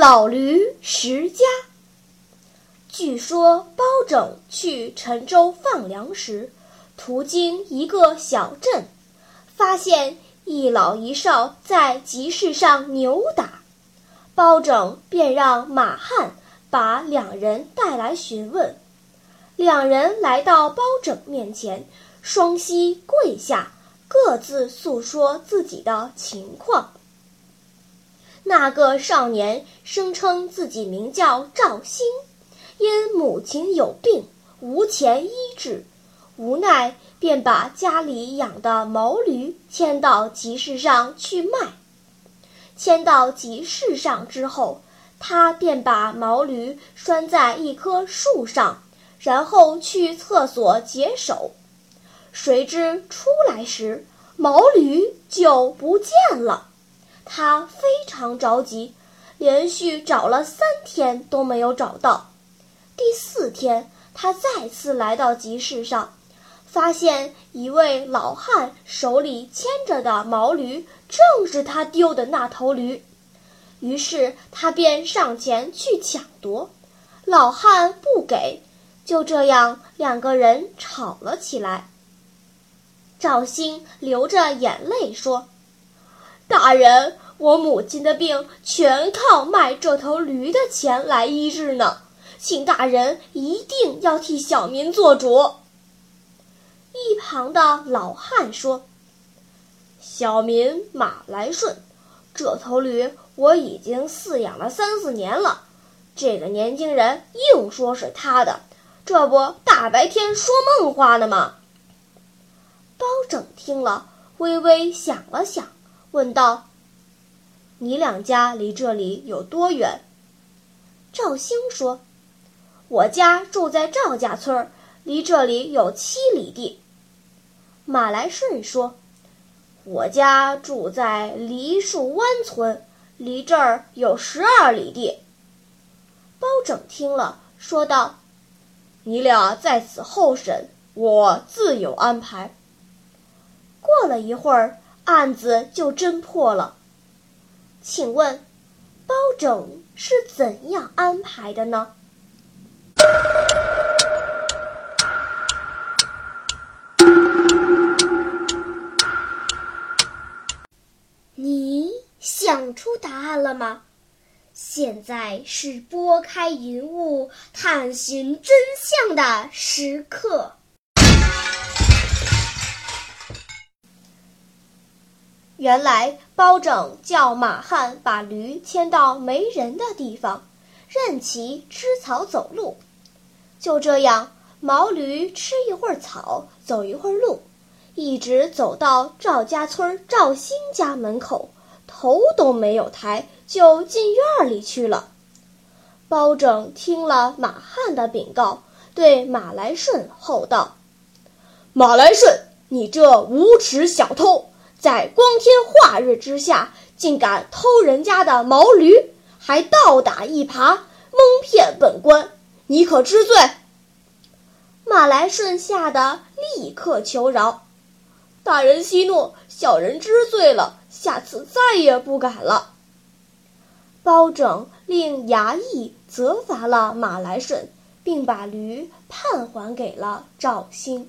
老驴十家。据说包拯去陈州放粮时，途经一个小镇。发现一老一少在集市上扭打，包拯便让马汉把两人带来询问。两人来到包拯面前，双膝跪下，各自诉说自己的情况。那个少年声称自己名叫赵兴，因母亲有病，无钱医治。无奈，便把家里养的毛驴牵到集市上去卖。牵到集市上之后，他便把毛驴拴在一棵树上，然后去厕所解手。谁知出来时，毛驴就不见了。他非常着急，连续找了三天都没有找到。第四天，他再次来到集市上。发现一位老汉手里牵着的毛驴正是他丢的那头驴，于是他便上前去抢夺，老汉不给，就这样两个人吵了起来。赵兴流着眼泪说：“大人，我母亲的病全靠卖这头驴的钱来医治呢，请大人一定要替小民做主。”一旁的老汉说：“小民马来顺，这头驴我已经饲养了三四年了。这个年轻人硬说是他的，这不大白天说梦话呢吗？”包拯听了，微微想了想，问道：“你两家离这里有多远？”赵兴说：“我家住在赵家村，离这里有七里地。”马来顺说：“我家住在梨树湾村，离这儿有十二里地。”包拯听了，说道：“你俩在此候审，我自有安排。”过了一会儿，案子就侦破了。请问，包拯是怎样安排的呢？你想出答案了吗？现在是拨开云雾探寻真相的时刻。原来包拯叫马汉把驴牵到没人的地方，任其吃草走路。就这样，毛驴吃一会儿草，走一会儿路，一直走到赵家村赵兴家门口。头都没有抬，就进院里去了。包拯听了马汉的禀告，对马来顺吼道：“马来顺，你这无耻小偷，在光天化日之下，竟敢偷人家的毛驴，还倒打一耙，蒙骗本官，你可知罪？”马来顺吓得立刻求饶：“大人息怒，小人知罪了。”下次再也不敢了。包拯令衙役责罚了马来顺，并把驴判还给了赵兴。